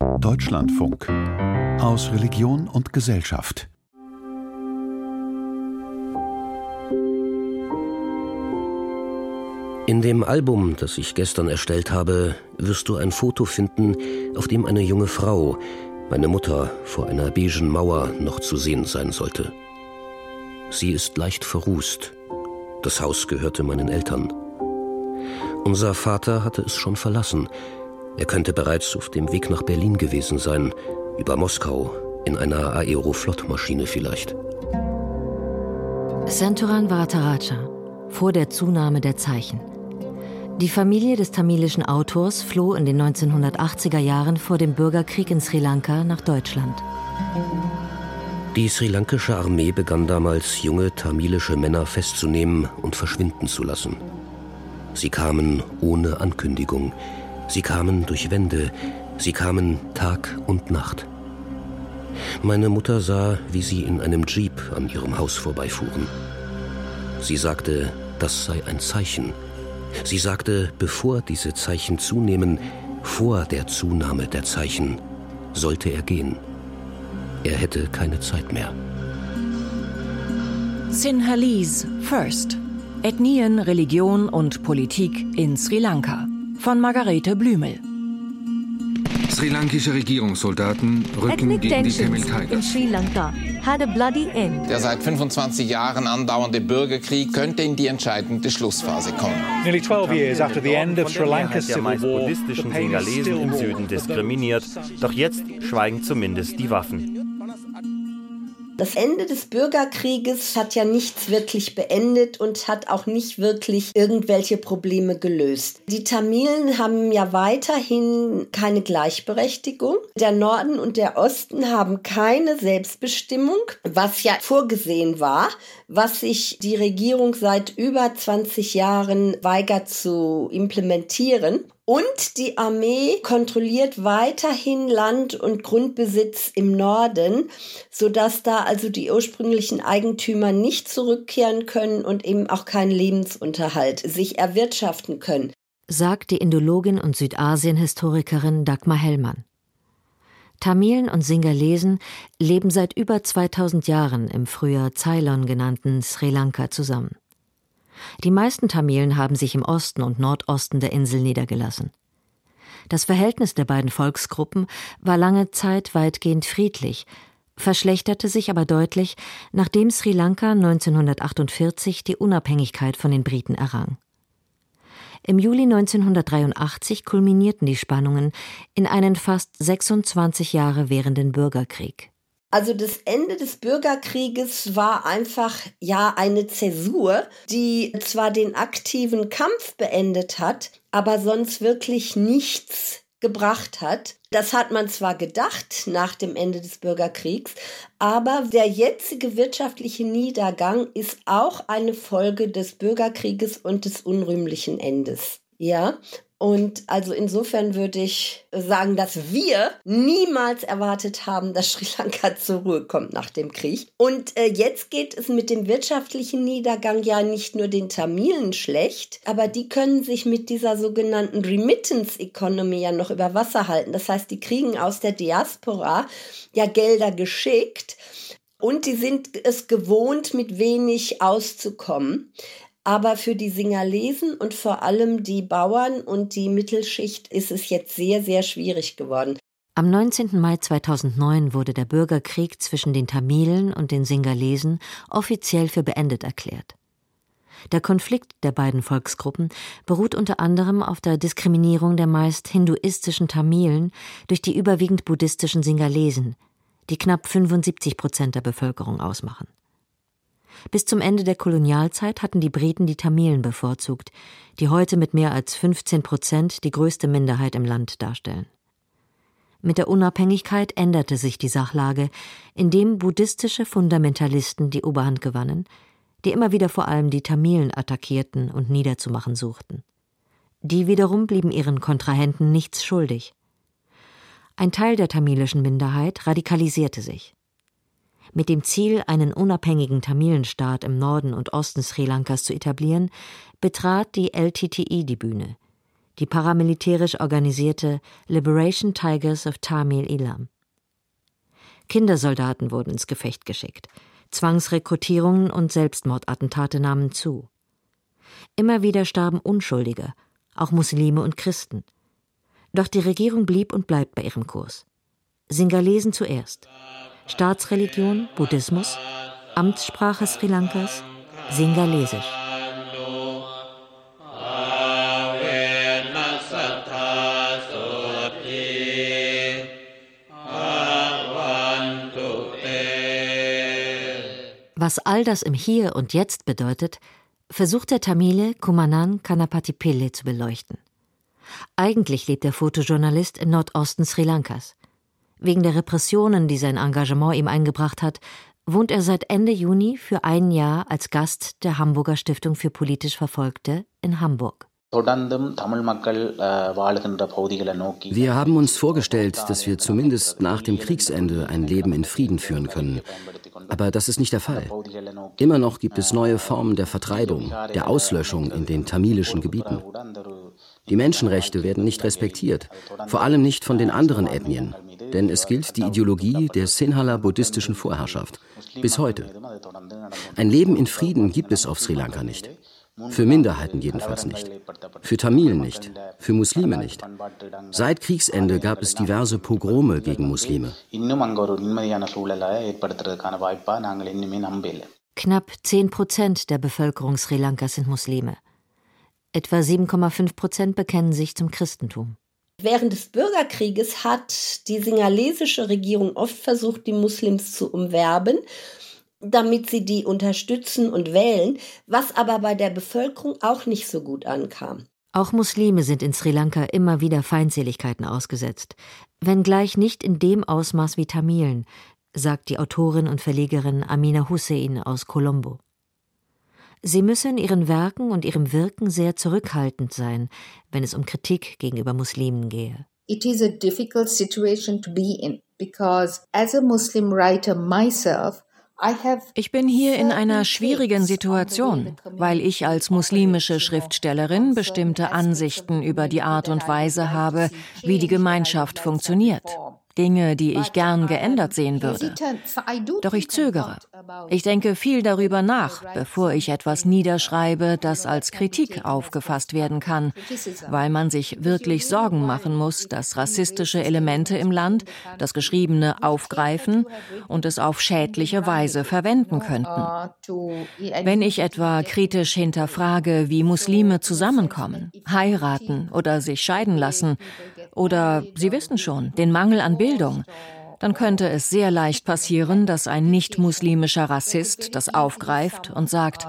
Deutschlandfunk aus Religion und Gesellschaft. In dem Album, das ich gestern erstellt habe, wirst du ein Foto finden, auf dem eine junge Frau, meine Mutter, vor einer beigen Mauer noch zu sehen sein sollte. Sie ist leicht verrußt. Das Haus gehörte meinen Eltern. Unser Vater hatte es schon verlassen. Er könnte bereits auf dem Weg nach Berlin gewesen sein, über Moskau, in einer Aeroflot-Maschine vielleicht. Santoran Varataraja, vor der Zunahme der Zeichen. Die Familie des tamilischen Autors floh in den 1980er Jahren vor dem Bürgerkrieg in Sri Lanka nach Deutschland. Die sri lankische Armee begann damals, junge tamilische Männer festzunehmen und verschwinden zu lassen. Sie kamen ohne Ankündigung. Sie kamen durch Wände. Sie kamen Tag und Nacht. Meine Mutter sah, wie sie in einem Jeep an ihrem Haus vorbeifuhren. Sie sagte, das sei ein Zeichen. Sie sagte, bevor diese Zeichen zunehmen, vor der Zunahme der Zeichen, sollte er gehen. Er hätte keine Zeit mehr. Sinhalese First. Ethnien, Religion und Politik in Sri Lanka von Margarete Blümel. Sri Lankische Regierungssoldaten rücken Ethnic gegen die Tamil in Tigers. Sri Lanka had a bloody end. Der seit 25 Jahren andauernde Bürgerkrieg könnte in die entscheidende Schlussphase kommen. Nearly 12 years after the end of von Sri Lanka's civil war, buddhistischen still im. Süden diskriminiert. Doch jetzt schweigen zumindest die Waffen. Das Ende des Bürgerkrieges hat ja nichts wirklich beendet und hat auch nicht wirklich irgendwelche Probleme gelöst. Die Tamilen haben ja weiterhin keine Gleichberechtigung. Der Norden und der Osten haben keine Selbstbestimmung, was ja vorgesehen war, was sich die Regierung seit über 20 Jahren weigert zu implementieren. Und die Armee kontrolliert weiterhin Land und Grundbesitz im Norden, sodass da also die ursprünglichen Eigentümer nicht zurückkehren können und eben auch keinen Lebensunterhalt sich erwirtschaften können. sagt die Indologin und Südasien-Historikerin Dagmar Hellmann. Tamilen und Singalesen leben seit über 2000 Jahren im früher Ceylon genannten Sri Lanka zusammen. Die meisten Tamilen haben sich im Osten und Nordosten der Insel niedergelassen. Das Verhältnis der beiden Volksgruppen war lange Zeit weitgehend friedlich, verschlechterte sich aber deutlich, nachdem Sri Lanka 1948 die Unabhängigkeit von den Briten errang. Im Juli 1983 kulminierten die Spannungen in einen fast 26 Jahre währenden Bürgerkrieg. Also das Ende des Bürgerkrieges war einfach ja eine Zäsur, die zwar den aktiven Kampf beendet hat, aber sonst wirklich nichts gebracht hat. Das hat man zwar gedacht nach dem Ende des Bürgerkriegs, aber der jetzige wirtschaftliche Niedergang ist auch eine Folge des Bürgerkrieges und des unrühmlichen Endes. Ja, und also insofern würde ich sagen, dass wir niemals erwartet haben, dass Sri Lanka zur Ruhe kommt nach dem Krieg. Und äh, jetzt geht es mit dem wirtschaftlichen Niedergang ja nicht nur den Tamilen schlecht, aber die können sich mit dieser sogenannten Remittance Economy ja noch über Wasser halten. Das heißt, die kriegen aus der Diaspora ja Gelder geschickt. Und die sind es gewohnt, mit wenig auszukommen. Aber für die Singalesen und vor allem die Bauern und die Mittelschicht ist es jetzt sehr, sehr schwierig geworden. Am 19. Mai 2009 wurde der Bürgerkrieg zwischen den Tamilen und den Singalesen offiziell für beendet erklärt. Der Konflikt der beiden Volksgruppen beruht unter anderem auf der Diskriminierung der meist hinduistischen Tamilen durch die überwiegend buddhistischen Singalesen, die knapp 75 Prozent der Bevölkerung ausmachen. Bis zum Ende der Kolonialzeit hatten die Briten die Tamilen bevorzugt, die heute mit mehr als 15 Prozent die größte Minderheit im Land darstellen. Mit der Unabhängigkeit änderte sich die Sachlage, indem buddhistische Fundamentalisten die Oberhand gewannen, die immer wieder vor allem die Tamilen attackierten und niederzumachen suchten. Die wiederum blieben ihren Kontrahenten nichts schuldig. Ein Teil der tamilischen Minderheit radikalisierte sich. Mit dem Ziel, einen unabhängigen Tamilenstaat im Norden und Osten Sri Lankas zu etablieren, betrat die LTTI die Bühne. die paramilitärisch organisierte Liberation Tigers of Tamil Ilam. Kindersoldaten wurden ins Gefecht geschickt, Zwangsrekrutierungen und Selbstmordattentate nahmen zu. Immer wieder starben Unschuldige, auch Muslime und Christen. Doch die Regierung blieb und bleibt bei ihrem Kurs. Singalesen zuerst. Staatsreligion Buddhismus, Amtssprache Sri Lankas Singalesisch. Was all das im Hier und Jetzt bedeutet, versucht der Tamile Kumanan Kanapatipille zu beleuchten. Eigentlich lebt der Fotojournalist im Nordosten Sri Lankas. Wegen der Repressionen, die sein Engagement ihm eingebracht hat, wohnt er seit Ende Juni für ein Jahr als Gast der Hamburger Stiftung für politisch Verfolgte in Hamburg. Wir haben uns vorgestellt, dass wir zumindest nach dem Kriegsende ein Leben in Frieden führen können. Aber das ist nicht der Fall. Immer noch gibt es neue Formen der Vertreibung, der Auslöschung in den tamilischen Gebieten. Die Menschenrechte werden nicht respektiert, vor allem nicht von den anderen Ethnien, denn es gilt die Ideologie der Sinhala buddhistischen Vorherrschaft. Bis heute. Ein Leben in Frieden gibt es auf Sri Lanka nicht. Für Minderheiten jedenfalls nicht. Für Tamilen nicht. Für Muslime nicht. Seit Kriegsende gab es diverse Pogrome gegen Muslime. Knapp 10 Prozent der Bevölkerung Sri Lankas sind Muslime. Etwa 7,5 Prozent bekennen sich zum Christentum. Während des Bürgerkrieges hat die singalesische Regierung oft versucht, die Muslims zu umwerben damit sie die unterstützen und wählen, was aber bei der Bevölkerung auch nicht so gut ankam. Auch Muslime sind in Sri Lanka immer wieder Feindseligkeiten ausgesetzt, wenngleich nicht in dem Ausmaß wie Tamilen, sagt die Autorin und Verlegerin Amina Hussein aus Colombo. Sie müsse in ihren Werken und ihrem Wirken sehr zurückhaltend sein, wenn es um Kritik gegenüber Muslimen gehe. It is a difficult situation to be in because as a Muslim writer myself ich bin hier in einer schwierigen Situation, weil ich als muslimische Schriftstellerin bestimmte Ansichten über die Art und Weise habe, wie die Gemeinschaft funktioniert. Dinge, die ich gern geändert sehen würde. Doch ich zögere. Ich denke viel darüber nach, bevor ich etwas niederschreibe, das als Kritik aufgefasst werden kann, weil man sich wirklich Sorgen machen muss, dass rassistische Elemente im Land das Geschriebene aufgreifen und es auf schädliche Weise verwenden könnten. Wenn ich etwa kritisch hinterfrage, wie Muslime zusammenkommen, heiraten oder sich scheiden lassen, oder Sie wissen schon, den Mangel an Bildung, dann könnte es sehr leicht passieren, dass ein nicht-muslimischer Rassist das aufgreift und sagt,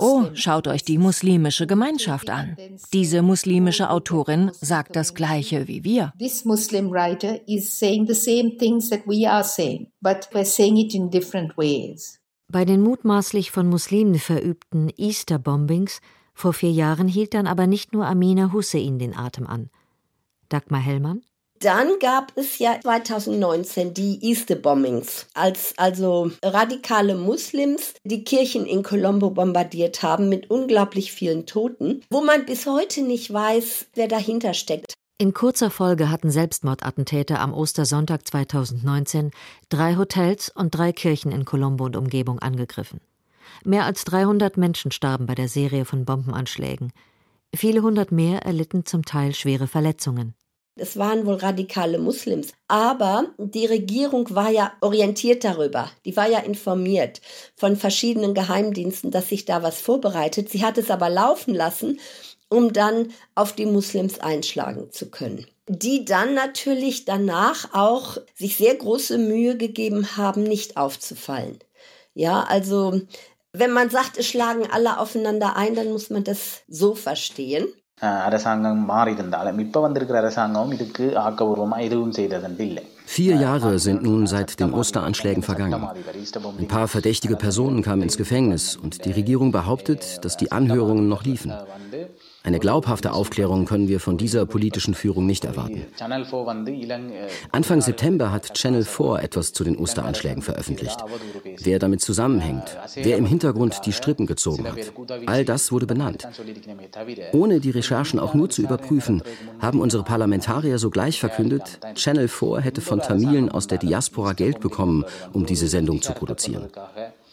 oh, schaut euch die muslimische Gemeinschaft an. Diese muslimische Autorin sagt das Gleiche wie wir. This Muslim writer is saying the same things that we are saying, but we're saying it in different ways. Bei den mutmaßlich von Muslimen verübten Easter-Bombings vor vier Jahren hielt dann aber nicht nur Amina Hussein den Atem an. Dagmar Hellmann? Dann gab es ja 2019 die Easter Bombings, als also radikale Muslims die Kirchen in Colombo bombardiert haben mit unglaublich vielen Toten, wo man bis heute nicht weiß, wer dahinter steckt. In kurzer Folge hatten Selbstmordattentäter am Ostersonntag 2019 drei Hotels und drei Kirchen in Colombo und Umgebung angegriffen. Mehr als 300 Menschen starben bei der Serie von Bombenanschlägen. Viele hundert mehr erlitten zum Teil schwere Verletzungen. Es waren wohl radikale Muslims. Aber die Regierung war ja orientiert darüber. Die war ja informiert von verschiedenen Geheimdiensten, dass sich da was vorbereitet. Sie hat es aber laufen lassen, um dann auf die Muslims einschlagen zu können. Die dann natürlich danach auch sich sehr große Mühe gegeben haben, nicht aufzufallen. Ja, also wenn man sagt, es schlagen alle aufeinander ein, dann muss man das so verstehen. Vier Jahre sind nun seit den Osteranschlägen vergangen. Ein paar verdächtige Personen kamen ins Gefängnis und die Regierung behauptet, dass die Anhörungen noch liefen. Eine glaubhafte Aufklärung können wir von dieser politischen Führung nicht erwarten. Anfang September hat Channel 4 etwas zu den Osteranschlägen veröffentlicht. Wer damit zusammenhängt, wer im Hintergrund die Strippen gezogen hat, all das wurde benannt. Ohne die Recherchen auch nur zu überprüfen, haben unsere Parlamentarier sogleich verkündet, Channel 4 hätte von Tamilen aus der Diaspora Geld bekommen, um diese Sendung zu produzieren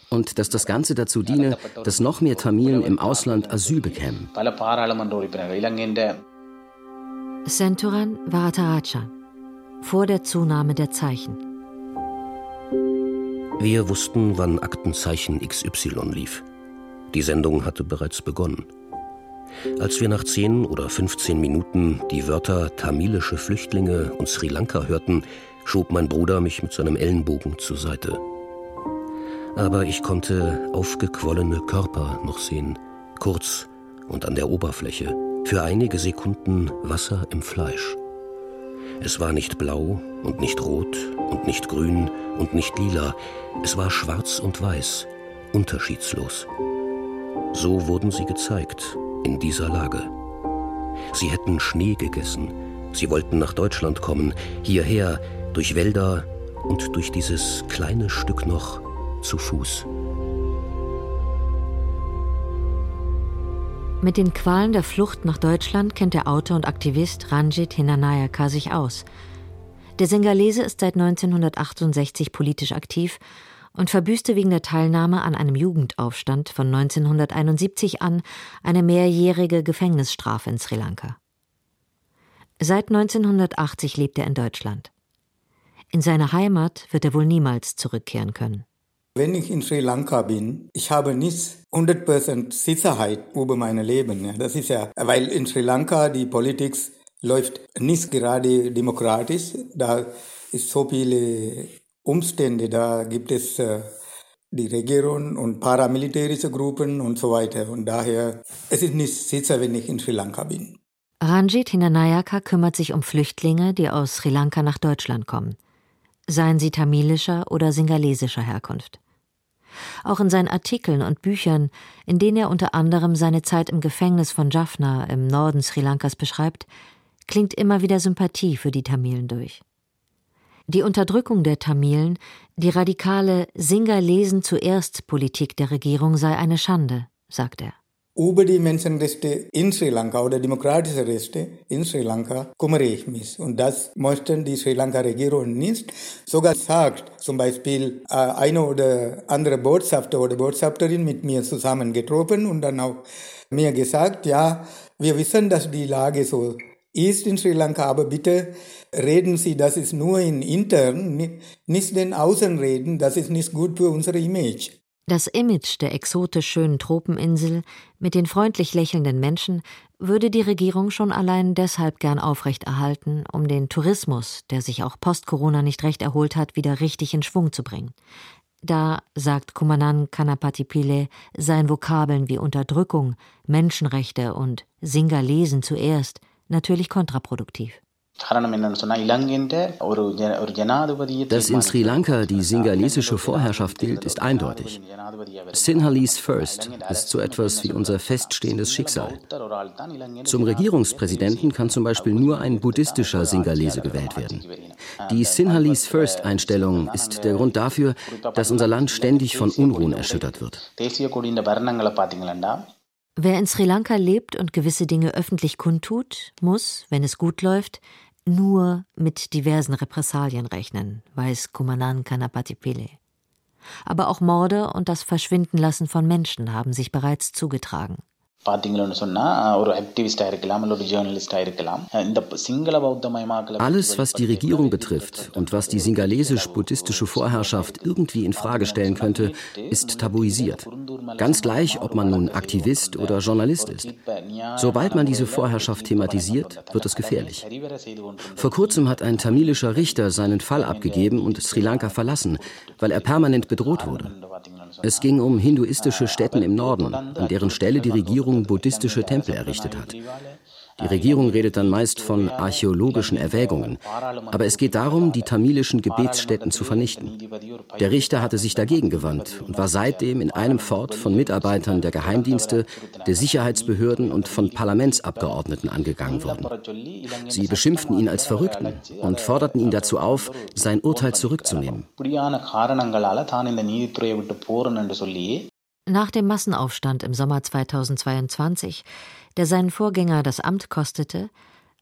und dass das Ganze dazu diene, dass noch mehr Tamilen im Ausland Asyl bekämen. Senturan Varataraja vor der Zunahme der Zeichen. Wir wussten, wann Aktenzeichen XY lief. Die Sendung hatte bereits begonnen. Als wir nach 10 oder 15 Minuten die Wörter tamilische Flüchtlinge und Sri Lanka hörten, schob mein Bruder mich mit seinem Ellenbogen zur Seite aber ich konnte aufgequollene Körper noch sehen, kurz und an der Oberfläche, für einige Sekunden Wasser im Fleisch. Es war nicht blau und nicht rot und nicht grün und nicht lila, es war schwarz und weiß, unterschiedslos. So wurden sie gezeigt, in dieser Lage. Sie hätten Schnee gegessen, sie wollten nach Deutschland kommen, hierher, durch Wälder und durch dieses kleine Stück noch zu Fuß. Mit den Qualen der Flucht nach Deutschland kennt der Autor und Aktivist Ranjit Hinanayaka sich aus. Der Singalese ist seit 1968 politisch aktiv und verbüßte wegen der Teilnahme an einem Jugendaufstand von 1971 an eine mehrjährige Gefängnisstrafe in Sri Lanka. Seit 1980 lebt er in Deutschland. In seine Heimat wird er wohl niemals zurückkehren können. Wenn ich in Sri Lanka bin, ich habe nicht 100% Sicherheit über mein Leben. Das ist ja, weil in Sri Lanka die Politik läuft nicht gerade demokratisch. Da ist so viele Umstände. Da gibt es äh, die Regierung und paramilitärische Gruppen und so weiter. Und daher es ist nicht sicher, wenn ich in Sri Lanka bin. Ranjit Hinanayaka kümmert sich um Flüchtlinge, die aus Sri Lanka nach Deutschland kommen. Seien sie tamilischer oder singalesischer Herkunft. Auch in seinen Artikeln und Büchern, in denen er unter anderem seine Zeit im Gefängnis von Jaffna im Norden Sri Lankas beschreibt, klingt immer wieder Sympathie für die Tamilen durch. Die Unterdrückung der Tamilen, die radikale Singer lesen zuerst Politik der Regierung sei eine Schande, sagt er über die Menschenrechte in Sri Lanka oder demokratische Rechte in Sri Lanka kümmere ich mich. Und das möchten die Sri Lanka-Regierung nicht. Sogar sagt zum Beispiel äh, eine oder andere Botschafter oder Botschafterin mit mir zusammen getroffen und dann auch mir gesagt, ja, wir wissen, dass die Lage so ist in Sri Lanka, aber bitte reden Sie, das ist nur in intern, nicht den Außen reden, das ist nicht gut für unser Image. Das Image der exotisch schönen Tropeninsel mit den freundlich lächelnden Menschen würde die Regierung schon allein deshalb gern aufrechterhalten, um den Tourismus, der sich auch post-Corona nicht recht erholt hat, wieder richtig in Schwung zu bringen. Da, sagt Kumanan Kanapatipile, seien Vokabeln wie Unterdrückung, Menschenrechte und Singalesen zuerst natürlich kontraproduktiv. Dass in Sri Lanka die singalesische Vorherrschaft gilt, ist eindeutig. Sinhalese First ist so etwas wie unser feststehendes Schicksal. Zum Regierungspräsidenten kann zum Beispiel nur ein buddhistischer Singalese gewählt werden. Die Sinhalese First Einstellung ist der Grund dafür, dass unser Land ständig von Unruhen erschüttert wird. Wer in Sri Lanka lebt und gewisse Dinge öffentlich kundtut, muss, wenn es gut läuft, nur mit diversen Repressalien rechnen, weiß Kumanan Kanapatipele. Aber auch Morde und das Verschwindenlassen von Menschen haben sich bereits zugetragen. Alles, was die Regierung betrifft und was die singalesisch-buddhistische Vorherrschaft irgendwie in Frage stellen könnte, ist tabuisiert. Ganz gleich, ob man nun Aktivist oder Journalist ist. Sobald man diese Vorherrschaft thematisiert, wird es gefährlich. Vor kurzem hat ein tamilischer Richter seinen Fall abgegeben und Sri Lanka verlassen, weil er permanent bedroht wurde. Es ging um hinduistische Stätten im Norden, an deren Stelle die Regierung buddhistische Tempel errichtet hat. Die Regierung redet dann meist von archäologischen Erwägungen. Aber es geht darum, die tamilischen Gebetsstätten zu vernichten. Der Richter hatte sich dagegen gewandt und war seitdem in einem Fort von Mitarbeitern der Geheimdienste, der Sicherheitsbehörden und von Parlamentsabgeordneten angegangen worden. Sie beschimpften ihn als Verrückten und forderten ihn dazu auf, sein Urteil zurückzunehmen. Nach dem Massenaufstand im Sommer 2022, der seinen Vorgänger das Amt kostete,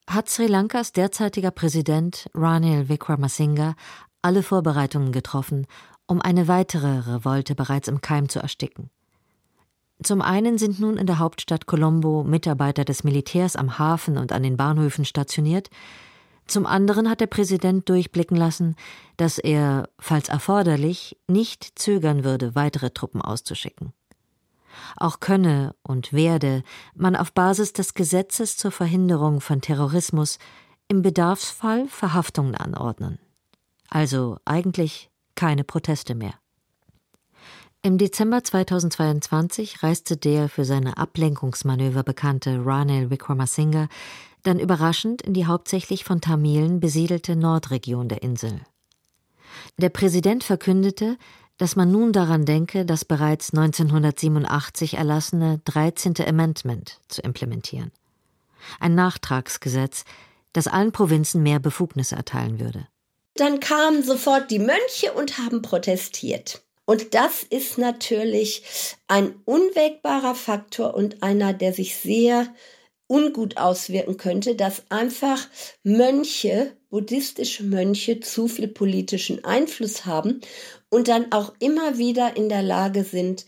hat Sri Lankas derzeitiger Präsident Ranil Wickremesinghe alle Vorbereitungen getroffen, um eine weitere Revolte bereits im Keim zu ersticken. Zum einen sind nun in der Hauptstadt Colombo Mitarbeiter des Militärs am Hafen und an den Bahnhöfen stationiert, zum anderen hat der Präsident durchblicken lassen, dass er, falls erforderlich, nicht zögern würde, weitere Truppen auszuschicken. Auch könne und werde man auf Basis des Gesetzes zur Verhinderung von Terrorismus im Bedarfsfall Verhaftungen anordnen. Also eigentlich keine Proteste mehr. Im Dezember 2022 reiste der für seine Ablenkungsmanöver bekannte Ranil Wickremesinghe dann überraschend in die hauptsächlich von Tamilen besiedelte Nordregion der Insel. Der Präsident verkündete, dass man nun daran denke, das bereits 1987 erlassene 13. Amendment zu implementieren. Ein Nachtragsgesetz, das allen Provinzen mehr Befugnisse erteilen würde. Dann kamen sofort die Mönche und haben protestiert. Und das ist natürlich ein unwägbarer Faktor und einer, der sich sehr ungut auswirken könnte, dass einfach Mönche, buddhistische Mönche, zu viel politischen Einfluss haben und dann auch immer wieder in der Lage sind,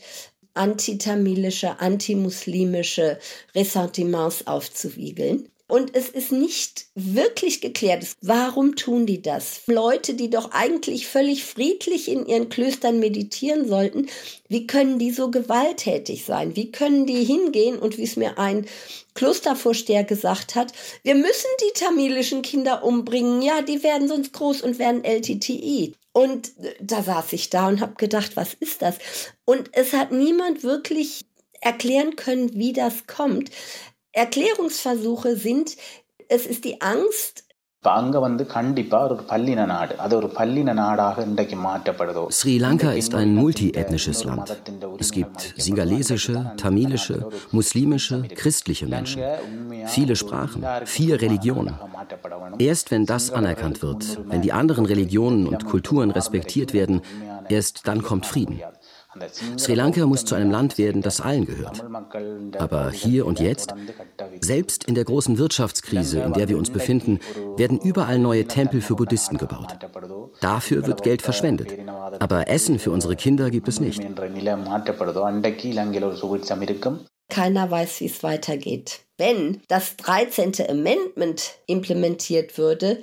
antitamilische, antimuslimische Ressentiments aufzuwiegeln. Und es ist nicht wirklich geklärt, warum tun die das? Leute, die doch eigentlich völlig friedlich in ihren Klöstern meditieren sollten, wie können die so gewalttätig sein? Wie können die hingehen und wie es mir ein Klostervorsteher gesagt hat, wir müssen die tamilischen Kinder umbringen, ja, die werden sonst groß und werden LTTI. Und da saß ich da und habe gedacht, was ist das? Und es hat niemand wirklich erklären können, wie das kommt. Erklärungsversuche sind, es ist die Angst, Sri Lanka ist ein multiethnisches Land. Es gibt singalesische, tamilische, muslimische, christliche Menschen. Viele Sprachen, vier Religionen. Erst wenn das anerkannt wird, wenn die anderen Religionen und Kulturen respektiert werden, erst dann kommt Frieden. Sri Lanka muss zu einem Land werden, das allen gehört. Aber hier und jetzt, selbst in der großen Wirtschaftskrise, in der wir uns befinden, werden überall neue Tempel für Buddhisten gebaut. Dafür wird Geld verschwendet. Aber Essen für unsere Kinder gibt es nicht. Keiner weiß, wie es weitergeht. Wenn das 13. Amendment implementiert würde,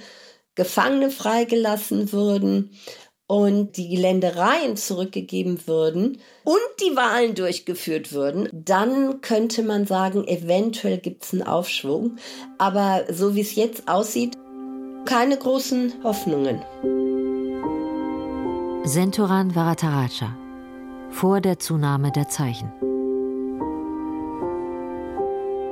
Gefangene freigelassen würden, und die Ländereien zurückgegeben würden und die Wahlen durchgeführt würden, dann könnte man sagen, eventuell gibt es einen Aufschwung. Aber so wie es jetzt aussieht, keine großen Hoffnungen. Sentoran Varataraja vor der Zunahme der Zeichen.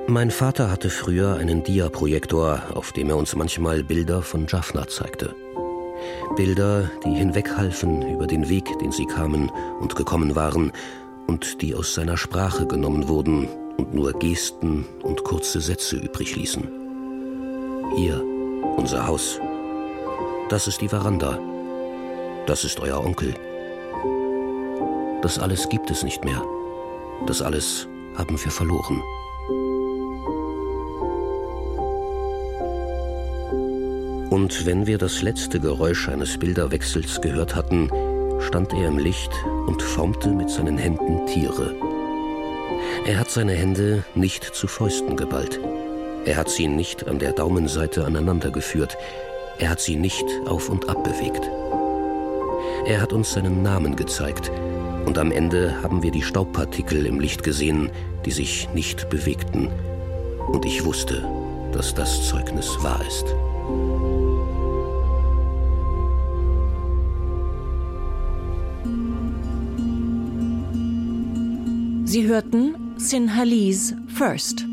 Mein Vater hatte früher einen Dia-Projektor, auf dem er uns manchmal Bilder von Jaffna zeigte. Bilder, die hinweghalfen über den Weg, den sie kamen und gekommen waren, und die aus seiner Sprache genommen wurden und nur Gesten und kurze Sätze übrig ließen. Hier, unser Haus. Das ist die Veranda. Das ist euer Onkel. Das alles gibt es nicht mehr. Das alles haben wir verloren. Und wenn wir das letzte Geräusch eines Bilderwechsels gehört hatten, stand er im Licht und formte mit seinen Händen Tiere. Er hat seine Hände nicht zu Fäusten geballt. Er hat sie nicht an der Daumenseite aneinandergeführt. Er hat sie nicht auf und ab bewegt. Er hat uns seinen Namen gezeigt, und am Ende haben wir die Staubpartikel im Licht gesehen, die sich nicht bewegten. Und ich wusste, dass das Zeugnis wahr ist. Sie hörten Sinhalese First.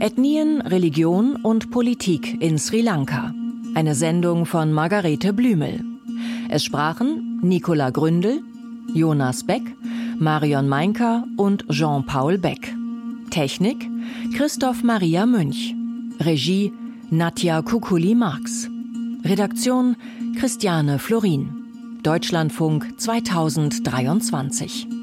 Ethnien, Religion und Politik in Sri Lanka. Eine Sendung von Margarete Blümel. Es sprachen Nicola Gründel, Jonas Beck, Marion Meinker und Jean-Paul Beck. Technik Christoph Maria Münch. Regie Nadja Kukuli-Marx. Redaktion Christiane Florin. Deutschlandfunk 2023.